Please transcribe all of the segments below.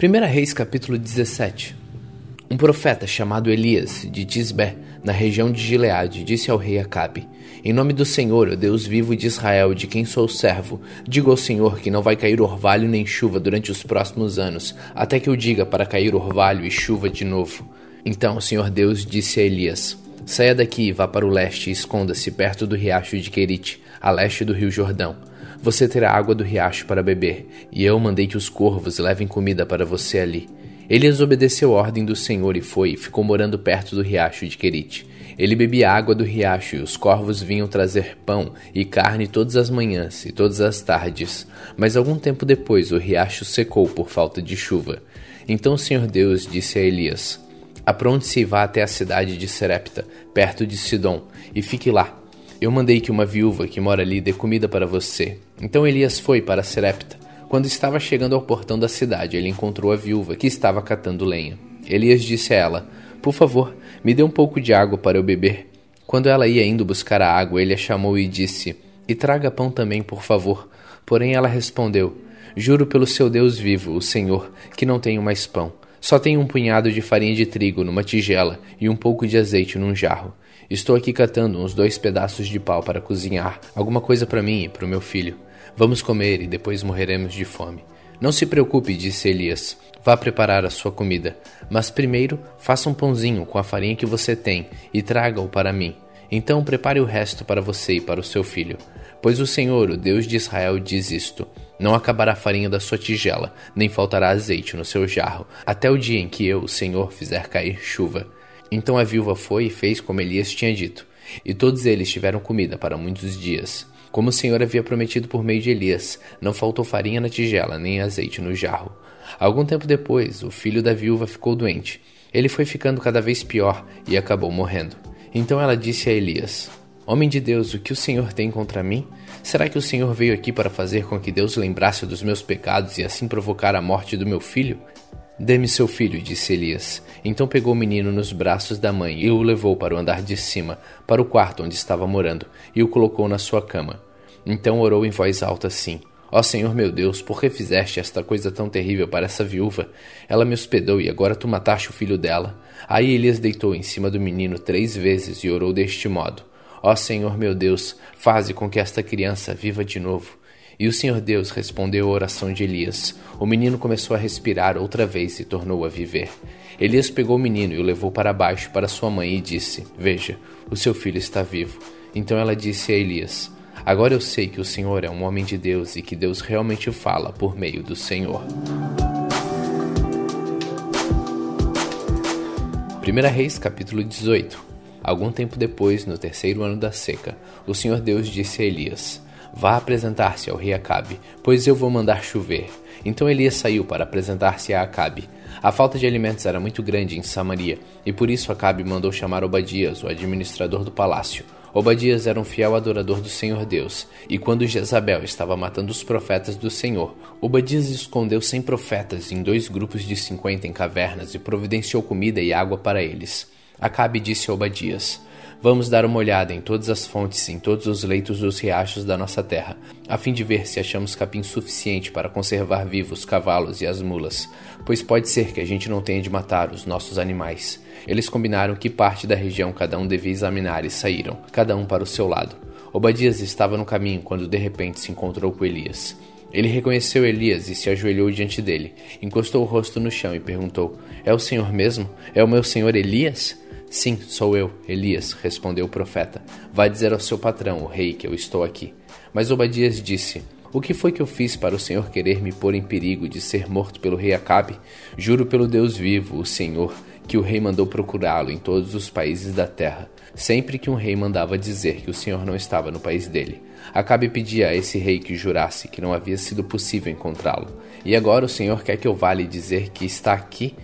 1 Reis capítulo 17 Um profeta chamado Elias, de Tisbé, na região de Gileade, disse ao rei Acabe: Em nome do Senhor, o Deus vivo de Israel, de quem sou servo, digo ao Senhor que não vai cair orvalho nem chuva durante os próximos anos, até que eu diga para cair orvalho e chuva de novo. Então o Senhor Deus disse a Elias: Saia daqui e vá para o leste e esconda-se perto do riacho de Querite, a leste do rio Jordão. Você terá água do riacho para beber, e eu mandei que os corvos levem comida para você ali. Elias obedeceu a ordem do Senhor e foi, e ficou morando perto do riacho de Querite. Ele bebia água do riacho e os corvos vinham trazer pão e carne todas as manhãs e todas as tardes. Mas algum tempo depois o riacho secou por falta de chuva. Então o Senhor Deus disse a Elias: Apronte-se e vá até a cidade de Serepta, perto de Sidom, e fique lá. Eu mandei que uma viúva que mora ali dê comida para você. Então Elias foi para Serepta. Quando estava chegando ao portão da cidade, ele encontrou a viúva que estava catando lenha. Elias disse a ela: Por favor, me dê um pouco de água para eu beber. Quando ela ia indo buscar a água, ele a chamou e disse: E traga pão também, por favor. Porém ela respondeu: Juro pelo seu Deus vivo, o Senhor, que não tenho mais pão. Só tenho um punhado de farinha de trigo numa tigela e um pouco de azeite num jarro. Estou aqui catando uns dois pedaços de pau para cozinhar, alguma coisa para mim e para o meu filho. Vamos comer e depois morreremos de fome. Não se preocupe, disse Elias. Vá preparar a sua comida, mas primeiro faça um pãozinho com a farinha que você tem e traga-o para mim. Então prepare o resto para você e para o seu filho. Pois o Senhor, o Deus de Israel, diz isto: Não acabará a farinha da sua tigela, nem faltará azeite no seu jarro, até o dia em que eu, o Senhor, fizer cair chuva. Então a viúva foi e fez como Elias tinha dito, e todos eles tiveram comida para muitos dias. Como o Senhor havia prometido por meio de Elias, não faltou farinha na tigela, nem azeite no jarro. Algum tempo depois, o filho da viúva ficou doente. Ele foi ficando cada vez pior e acabou morrendo. Então ela disse a Elias: Homem de Deus, o que o Senhor tem contra mim? Será que o Senhor veio aqui para fazer com que Deus lembrasse dos meus pecados e assim provocar a morte do meu filho? Dê-me seu filho, disse Elias. Então pegou o menino nos braços da mãe e o levou para o andar de cima, para o quarto onde estava morando, e o colocou na sua cama. Então orou em voz alta assim: Ó Senhor meu Deus, por que fizeste esta coisa tão terrível para essa viúva? Ela me hospedou e agora tu mataste o filho dela. Aí Elias deitou em cima do menino três vezes e orou deste modo: Ó Senhor meu Deus, faze com que esta criança viva de novo. E o Senhor Deus respondeu à oração de Elias. O menino começou a respirar outra vez e tornou a viver. Elias pegou o menino e o levou para baixo para sua mãe e disse: Veja, o seu filho está vivo. Então ela disse a Elias: Agora eu sei que o Senhor é um homem de Deus e que Deus realmente fala por meio do Senhor. 1 Reis capítulo 18 Algum tempo depois, no terceiro ano da seca, o Senhor Deus disse a Elias: Vá apresentar-se ao rei Acabe, pois eu vou mandar chover. Então Elias saiu para apresentar-se a Acabe. A falta de alimentos era muito grande em Samaria, e por isso Acabe mandou chamar Obadias, o administrador do palácio. Obadias era um fiel adorador do Senhor Deus, e quando Jezabel estava matando os profetas do Senhor, Obadias escondeu cem profetas em dois grupos de cinquenta em cavernas e providenciou comida e água para eles. Acabe disse a Obadias: Vamos dar uma olhada em todas as fontes, em todos os leitos dos riachos da nossa terra, a fim de ver se achamos capim suficiente para conservar vivos os cavalos e as mulas, pois pode ser que a gente não tenha de matar os nossos animais. Eles combinaram que parte da região cada um devia examinar e saíram, cada um para o seu lado. Obadias estava no caminho quando de repente se encontrou com Elias. Ele reconheceu Elias e se ajoelhou diante dele, encostou o rosto no chão e perguntou: É o senhor mesmo? É o meu senhor Elias? Sim, sou eu, Elias, respondeu o profeta. Vá dizer ao seu patrão, o rei, que eu estou aqui. Mas Obadias disse: O que foi que eu fiz para o Senhor querer me pôr em perigo de ser morto pelo rei Acabe? Juro pelo Deus vivo, o Senhor, que o rei mandou procurá-lo em todos os países da terra, sempre que um rei mandava dizer que o Senhor não estava no país dele. Acabe pedia a esse rei que jurasse que não havia sido possível encontrá-lo. E agora o Senhor quer que eu vá lhe dizer que está aqui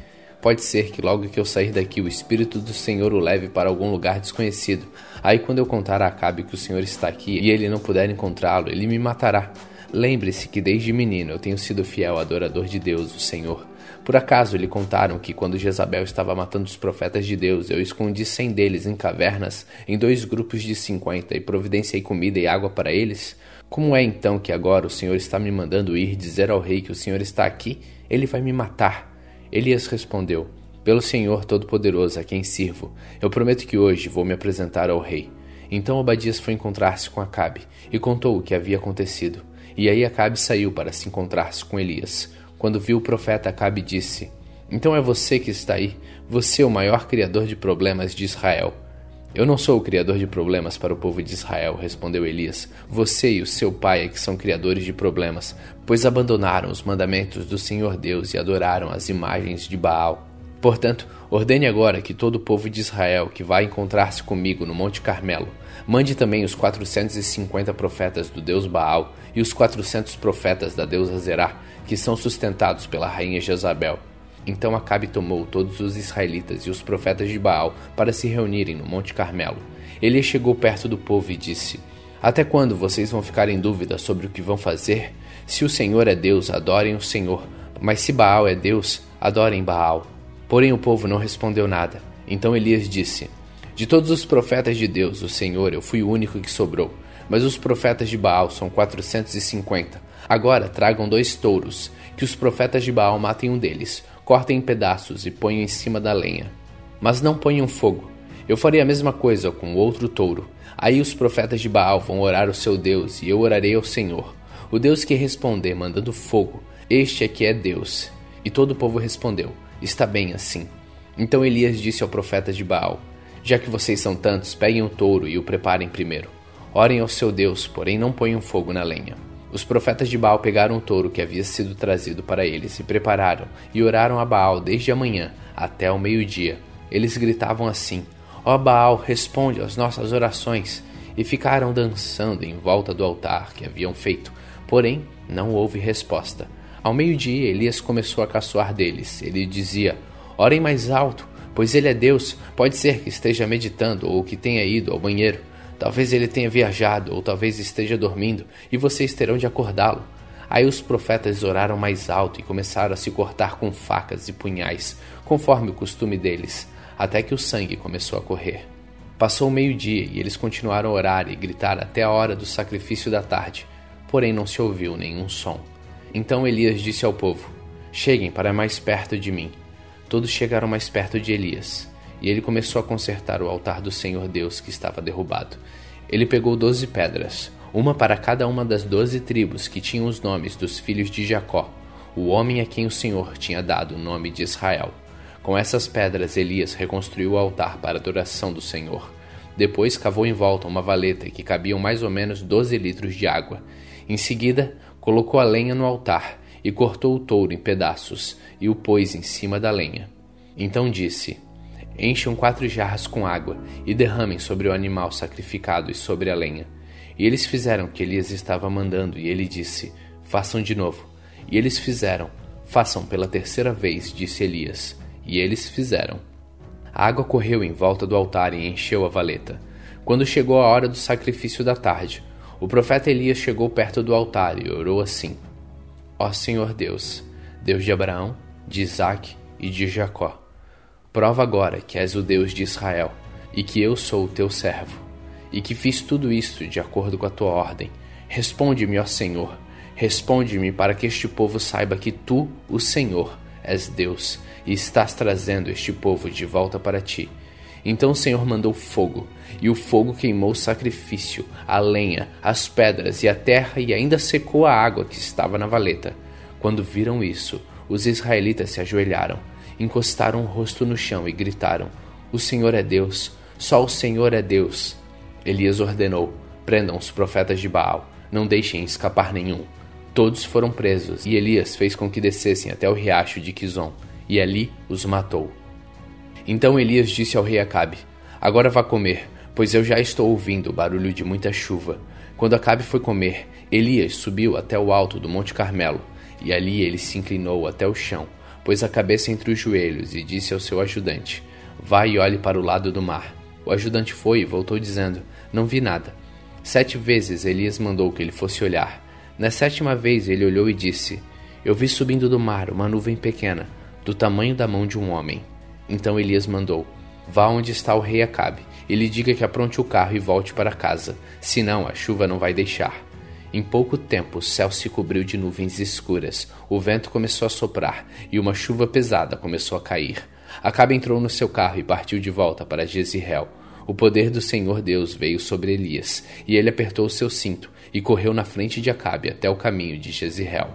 Pode ser que logo que eu sair daqui o Espírito do Senhor o leve para algum lugar desconhecido. Aí quando eu contar a Acabe que o Senhor está aqui e ele não puder encontrá-lo, ele me matará. Lembre-se que desde menino eu tenho sido fiel adorador de Deus, o Senhor. Por acaso lhe contaram que quando Jezabel estava matando os profetas de Deus, eu escondi cem deles em cavernas, em dois grupos de cinquenta, e providenciei comida e água para eles? Como é então que agora o Senhor está me mandando ir dizer ao rei que o Senhor está aqui? Ele vai me matar. Elias respondeu: Pelo Senhor Todo-Poderoso a quem sirvo, eu prometo que hoje vou me apresentar ao rei. Então Obadias foi encontrar-se com Acabe e contou o que havia acontecido. E aí Acabe saiu para se encontrar-se com Elias. Quando viu o profeta, Acabe disse: Então é você que está aí, você o maior criador de problemas de Israel. Eu não sou o criador de problemas para o povo de Israel, respondeu Elias. Você e o seu pai é que são criadores de problemas, pois abandonaram os mandamentos do Senhor Deus e adoraram as imagens de Baal. Portanto, ordene agora que todo o povo de Israel que vai encontrar-se comigo no Monte Carmelo, mande também os 450 profetas do deus Baal e os 400 profetas da deusa Zerá, que são sustentados pela rainha Jezabel. Então Acabe tomou todos os israelitas e os profetas de Baal para se reunirem no Monte Carmelo. Ele chegou perto do povo e disse: Até quando vocês vão ficar em dúvida sobre o que vão fazer? Se o Senhor é Deus, adorem o Senhor. Mas se Baal é Deus, adorem Baal. Porém o povo não respondeu nada. Então Elias disse: De todos os profetas de Deus, o Senhor, eu fui o único que sobrou. Mas os profetas de Baal são quatrocentos e cinquenta. Agora tragam dois touros, que os profetas de Baal matem um deles cortem em pedaços e ponham em cima da lenha. Mas não ponham fogo. Eu farei a mesma coisa com outro touro. Aí os profetas de Baal vão orar ao seu Deus, e eu orarei ao Senhor. O Deus que responder mandando fogo, este é que é Deus. E todo o povo respondeu: Está bem assim. Então Elias disse ao profeta de Baal: Já que vocês são tantos, peguem o touro e o preparem primeiro. Orem ao seu Deus, porém não ponham fogo na lenha. Os profetas de Baal pegaram o touro que havia sido trazido para eles, se prepararam e oraram a Baal desde a manhã até o meio-dia. Eles gritavam assim: Ó oh Baal, responde às nossas orações! E ficaram dançando em volta do altar que haviam feito. Porém, não houve resposta. Ao meio-dia, Elias começou a caçoar deles. Ele dizia: Orem mais alto, pois ele é Deus. Pode ser que esteja meditando ou que tenha ido ao banheiro. Talvez ele tenha viajado, ou talvez esteja dormindo, e vocês terão de acordá-lo. Aí os profetas oraram mais alto e começaram a se cortar com facas e punhais, conforme o costume deles, até que o sangue começou a correr. Passou meio-dia e eles continuaram a orar e gritar até a hora do sacrifício da tarde, porém não se ouviu nenhum som. Então Elias disse ao povo: Cheguem para mais perto de mim. Todos chegaram mais perto de Elias. E ele começou a consertar o altar do Senhor Deus que estava derrubado. Ele pegou doze pedras, uma para cada uma das doze tribos que tinham os nomes dos filhos de Jacó, o homem a quem o Senhor tinha dado o nome de Israel. Com essas pedras, Elias reconstruiu o altar para a adoração do Senhor. Depois cavou em volta uma valeta que cabiam mais ou menos doze litros de água. Em seguida, colocou a lenha no altar e cortou o touro em pedaços e o pôs em cima da lenha. Então disse: Encham quatro jarras com água e derramem sobre o animal sacrificado e sobre a lenha. E eles fizeram o que Elias estava mandando, e ele disse: Façam de novo. E eles fizeram. Façam pela terceira vez, disse Elias. E eles fizeram. A água correu em volta do altar e encheu a valeta. Quando chegou a hora do sacrifício da tarde, o profeta Elias chegou perto do altar e orou assim: Ó Senhor Deus, Deus de Abraão, de Isaque e de Jacó Prova agora que és o Deus de Israel, e que eu sou o teu servo, e que fiz tudo isto de acordo com a tua ordem. Responde-me, ó Senhor, responde-me para que este povo saiba que tu, o Senhor, és Deus, e estás trazendo este povo de volta para ti. Então o Senhor mandou fogo, e o fogo queimou o sacrifício, a lenha, as pedras e a terra, e ainda secou a água que estava na valeta. Quando viram isso, os israelitas se ajoelharam encostaram o rosto no chão e gritaram: O Senhor é Deus, só o Senhor é Deus. Elias ordenou: Prendam os profetas de Baal, não deixem escapar nenhum. Todos foram presos, e Elias fez com que descessem até o riacho de Quizon, e ali os matou. Então Elias disse ao rei Acabe: Agora vá comer, pois eu já estou ouvindo o barulho de muita chuva. Quando Acabe foi comer, Elias subiu até o alto do Monte Carmelo, e ali ele se inclinou até o chão pôs a cabeça entre os joelhos e disse ao seu ajudante: Vai e olhe para o lado do mar. O ajudante foi e voltou dizendo: Não vi nada. Sete vezes Elias mandou que ele fosse olhar. Na sétima vez ele olhou e disse: Eu vi subindo do mar uma nuvem pequena, do tamanho da mão de um homem. Então Elias mandou: Vá onde está o rei Acabe, e lhe diga que apronte o carro e volte para casa, senão a chuva não vai deixar. Em pouco tempo, o céu se cobriu de nuvens escuras, o vento começou a soprar e uma chuva pesada começou a cair. Acabe entrou no seu carro e partiu de volta para Jezreel. O poder do Senhor Deus veio sobre Elias, e ele apertou o seu cinto e correu na frente de Acabe até o caminho de Jezreel.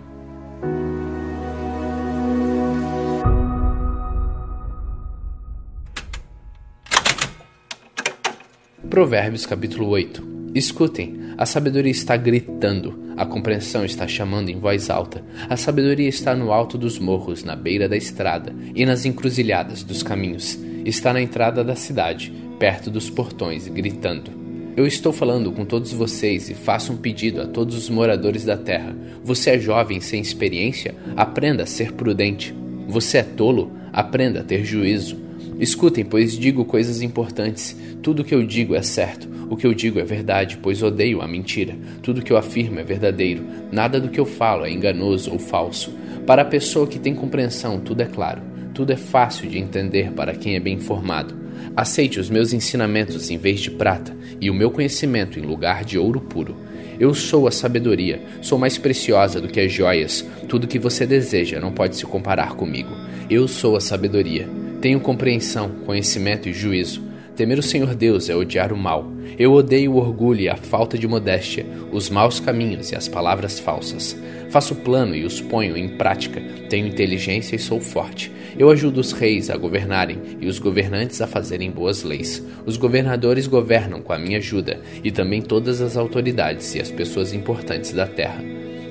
Provérbios capítulo 8 Escutem, a sabedoria está gritando, a compreensão está chamando em voz alta, a sabedoria está no alto dos morros, na beira da estrada e nas encruzilhadas dos caminhos, está na entrada da cidade, perto dos portões, gritando. Eu estou falando com todos vocês e faço um pedido a todos os moradores da terra. Você é jovem sem experiência? Aprenda a ser prudente. Você é tolo? Aprenda a ter juízo. Escutem, pois digo coisas importantes. Tudo o que eu digo é certo. O que eu digo é verdade, pois odeio a mentira. Tudo o que eu afirmo é verdadeiro. Nada do que eu falo é enganoso ou falso. Para a pessoa que tem compreensão, tudo é claro. Tudo é fácil de entender para quem é bem informado. Aceite os meus ensinamentos em vez de prata e o meu conhecimento em lugar de ouro puro. Eu sou a sabedoria, sou mais preciosa do que as joias. Tudo que você deseja não pode se comparar comigo. Eu sou a sabedoria. Tenho compreensão, conhecimento e juízo. Temer o Senhor Deus é odiar o mal. Eu odeio o orgulho e a falta de modéstia, os maus caminhos e as palavras falsas. Faço plano e os ponho em prática. Tenho inteligência e sou forte. Eu ajudo os reis a governarem e os governantes a fazerem boas leis. Os governadores governam com a minha ajuda e também todas as autoridades e as pessoas importantes da terra.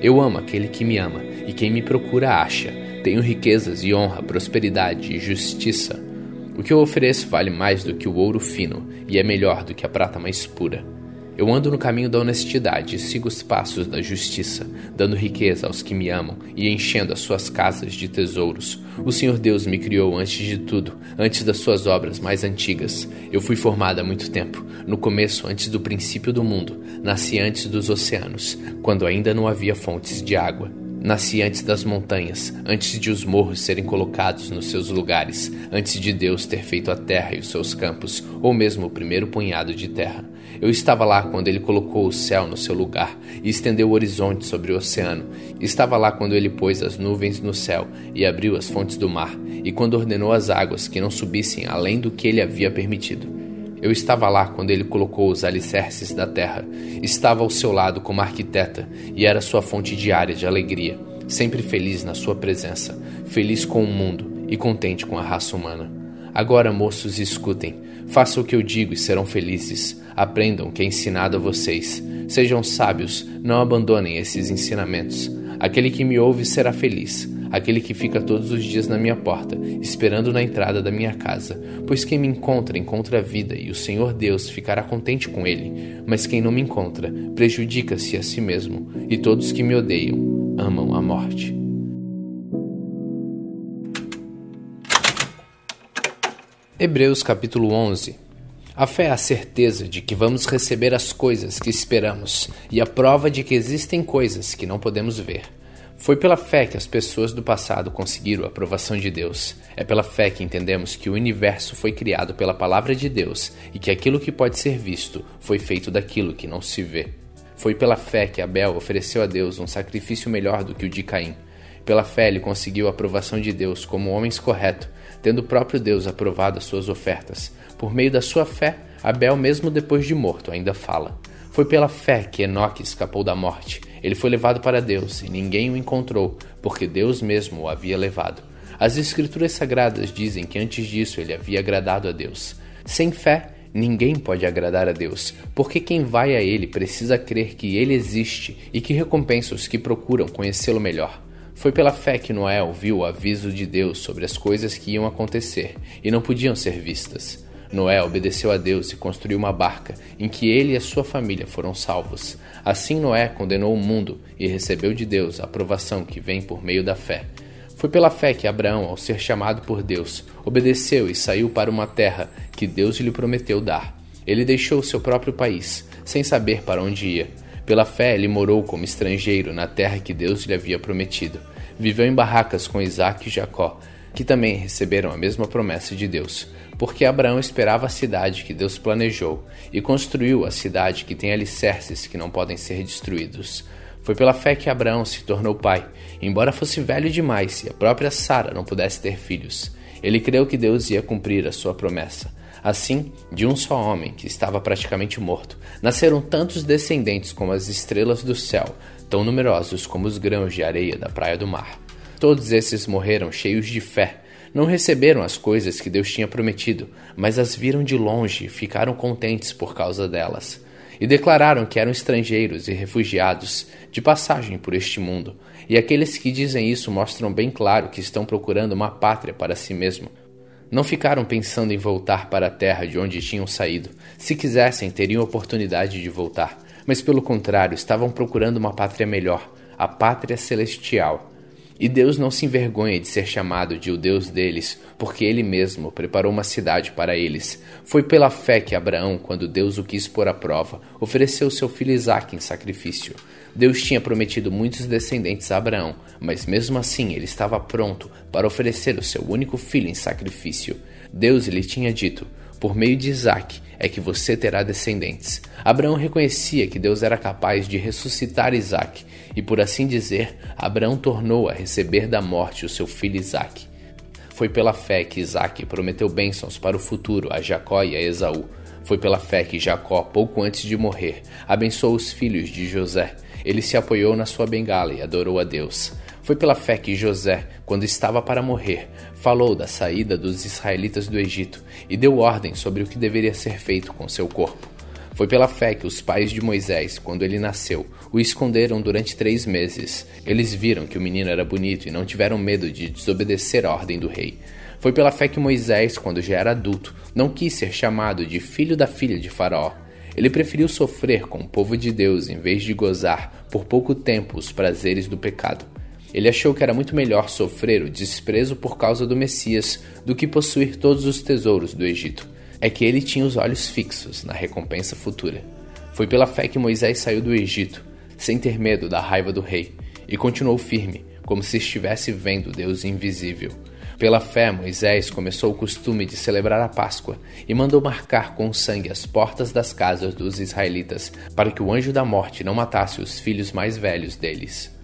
Eu amo aquele que me ama e quem me procura acha. Tenho riquezas e honra, prosperidade e justiça. O que eu ofereço vale mais do que o ouro fino e é melhor do que a prata mais pura. Eu ando no caminho da honestidade e sigo os passos da justiça, dando riqueza aos que me amam e enchendo as suas casas de tesouros. O Senhor Deus me criou antes de tudo, antes das suas obras mais antigas. Eu fui formada há muito tempo, no começo, antes do princípio do mundo. Nasci antes dos oceanos, quando ainda não havia fontes de água. Nasci antes das montanhas, antes de os morros serem colocados nos seus lugares, antes de Deus ter feito a terra e os seus campos, ou mesmo o primeiro punhado de terra. Eu estava lá quando ele colocou o céu no seu lugar e estendeu o horizonte sobre o oceano. Estava lá quando ele pôs as nuvens no céu e abriu as fontes do mar, e quando ordenou as águas que não subissem além do que ele havia permitido. Eu estava lá quando ele colocou os alicerces da terra. Estava ao seu lado como arquiteta e era sua fonte diária de alegria, sempre feliz na sua presença, feliz com o mundo e contente com a raça humana. Agora, moços, escutem. Façam o que eu digo e serão felizes. Aprendam o que é ensinado a vocês. Sejam sábios, não abandonem esses ensinamentos. Aquele que me ouve será feliz aquele que fica todos os dias na minha porta, esperando na entrada da minha casa. Pois quem me encontra, encontra a vida, e o Senhor Deus ficará contente com ele. Mas quem não me encontra, prejudica-se a si mesmo, e todos que me odeiam amam a morte. Hebreus capítulo 11 A fé é a certeza de que vamos receber as coisas que esperamos e a prova de que existem coisas que não podemos ver. Foi pela fé que as pessoas do passado conseguiram a aprovação de Deus. É pela fé que entendemos que o universo foi criado pela palavra de Deus e que aquilo que pode ser visto foi feito daquilo que não se vê. Foi pela fé que Abel ofereceu a Deus um sacrifício melhor do que o de Caim. Pela fé ele conseguiu a aprovação de Deus como homem correto, tendo o próprio Deus aprovado as suas ofertas. Por meio da sua fé, Abel, mesmo depois de morto, ainda fala. Foi pela fé que Enoque escapou da morte. Ele foi levado para Deus e ninguém o encontrou, porque Deus mesmo o havia levado. As Escrituras Sagradas dizem que antes disso ele havia agradado a Deus. Sem fé, ninguém pode agradar a Deus, porque quem vai a Ele precisa crer que Ele existe e que recompensa os que procuram conhecê-lo melhor. Foi pela fé que Noé ouviu o aviso de Deus sobre as coisas que iam acontecer e não podiam ser vistas. Noé obedeceu a Deus e construiu uma barca, em que ele e a sua família foram salvos. Assim Noé condenou o mundo e recebeu de Deus a aprovação que vem por meio da fé. Foi pela fé que Abraão, ao ser chamado por Deus, obedeceu e saiu para uma terra que Deus lhe prometeu dar. Ele deixou seu próprio país, sem saber para onde ia. Pela fé, ele morou como estrangeiro na terra que Deus lhe havia prometido. Viveu em barracas com Isaac e Jacó, que também receberam a mesma promessa de Deus porque Abraão esperava a cidade que Deus planejou e construiu a cidade que tem alicerces que não podem ser destruídos. Foi pela fé que Abraão se tornou pai, embora fosse velho demais e a própria Sara não pudesse ter filhos. Ele creu que Deus ia cumprir a sua promessa. Assim, de um só homem, que estava praticamente morto, nasceram tantos descendentes como as estrelas do céu, tão numerosos como os grãos de areia da praia do mar. Todos esses morreram cheios de fé. Não receberam as coisas que Deus tinha prometido, mas as viram de longe e ficaram contentes por causa delas. E declararam que eram estrangeiros e refugiados, de passagem por este mundo. E aqueles que dizem isso mostram bem claro que estão procurando uma pátria para si mesmo, não ficaram pensando em voltar para a terra de onde tinham saído. Se quisessem, teriam oportunidade de voltar, mas pelo contrário, estavam procurando uma pátria melhor, a pátria celestial. E Deus não se envergonha de ser chamado de o Deus deles, porque ele mesmo preparou uma cidade para eles. Foi pela fé que Abraão, quando Deus o quis pôr à prova, ofereceu seu filho Isaque em sacrifício. Deus tinha prometido muitos descendentes a Abraão, mas mesmo assim ele estava pronto para oferecer o seu único filho em sacrifício. Deus lhe tinha dito: Por meio de Isaque é que você terá descendentes. Abraão reconhecia que Deus era capaz de ressuscitar Isaque, e por assim dizer, Abraão tornou a receber da morte o seu filho Isaque. Foi pela fé que Isaque prometeu bênçãos para o futuro a Jacó e a Esaú. Foi pela fé que Jacó, pouco antes de morrer, abençoou os filhos de José ele se apoiou na sua bengala e adorou a Deus. Foi pela fé que José, quando estava para morrer, falou da saída dos israelitas do Egito e deu ordem sobre o que deveria ser feito com seu corpo. Foi pela fé que os pais de Moisés, quando ele nasceu, o esconderam durante três meses. Eles viram que o menino era bonito e não tiveram medo de desobedecer a ordem do rei. Foi pela fé que Moisés, quando já era adulto, não quis ser chamado de filho da filha de Faraó ele preferiu sofrer com o povo de Deus em vez de gozar por pouco tempo os prazeres do pecado. Ele achou que era muito melhor sofrer o desprezo por causa do Messias do que possuir todos os tesouros do Egito. É que ele tinha os olhos fixos na recompensa futura. Foi pela fé que Moisés saiu do Egito, sem ter medo da raiva do rei, e continuou firme, como se estivesse vendo Deus invisível. Pela fé, Moisés começou o costume de celebrar a Páscoa e mandou marcar com sangue as portas das casas dos israelitas, para que o anjo da morte não matasse os filhos mais velhos deles.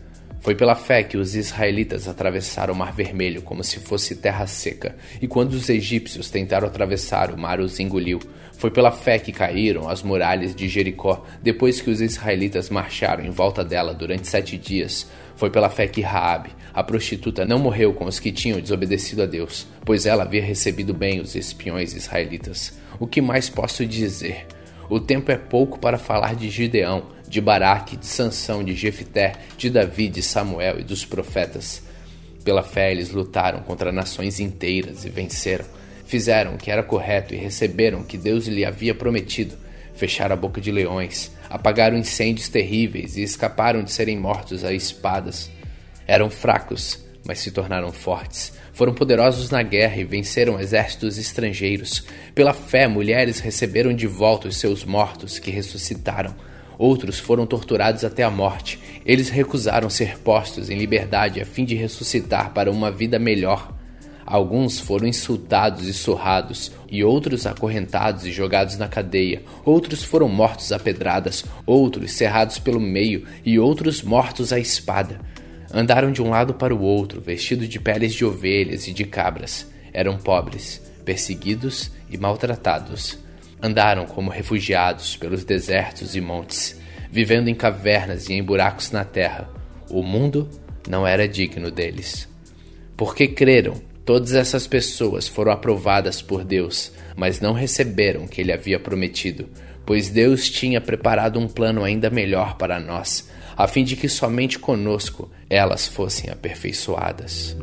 Foi pela fé que os israelitas atravessaram o Mar Vermelho como se fosse terra seca, e quando os egípcios tentaram atravessar, o mar os engoliu. Foi pela fé que caíram as muralhas de Jericó depois que os israelitas marcharam em volta dela durante sete dias. Foi pela fé que Raabe, a prostituta, não morreu com os que tinham desobedecido a Deus, pois ela havia recebido bem os espiões israelitas. O que mais posso dizer? O tempo é pouco para falar de Gideão, de Baraque, de Sansão, de Jefité, de Davi, de Samuel e dos profetas. Pela fé eles lutaram contra nações inteiras e venceram. Fizeram o que era correto e receberam o que Deus lhe havia prometido. Fecharam a boca de leões, apagaram incêndios terríveis e escaparam de serem mortos a espadas. Eram fracos, mas se tornaram fortes. Foram poderosos na guerra e venceram exércitos estrangeiros. Pela fé, mulheres receberam de volta os seus mortos que ressuscitaram. Outros foram torturados até a morte. Eles recusaram ser postos em liberdade a fim de ressuscitar para uma vida melhor. Alguns foram insultados e surrados, e outros acorrentados e jogados na cadeia. Outros foram mortos a pedradas, outros cerrados pelo meio, e outros mortos à espada. Andaram de um lado para o outro, vestidos de peles de ovelhas e de cabras. Eram pobres, perseguidos e maltratados. Andaram como refugiados pelos desertos e montes, vivendo em cavernas e em buracos na terra. O mundo não era digno deles. Porque creram Todas essas pessoas foram aprovadas por Deus, mas não receberam o que ele havia prometido, pois Deus tinha preparado um plano ainda melhor para nós, a fim de que somente conosco elas fossem aperfeiçoadas.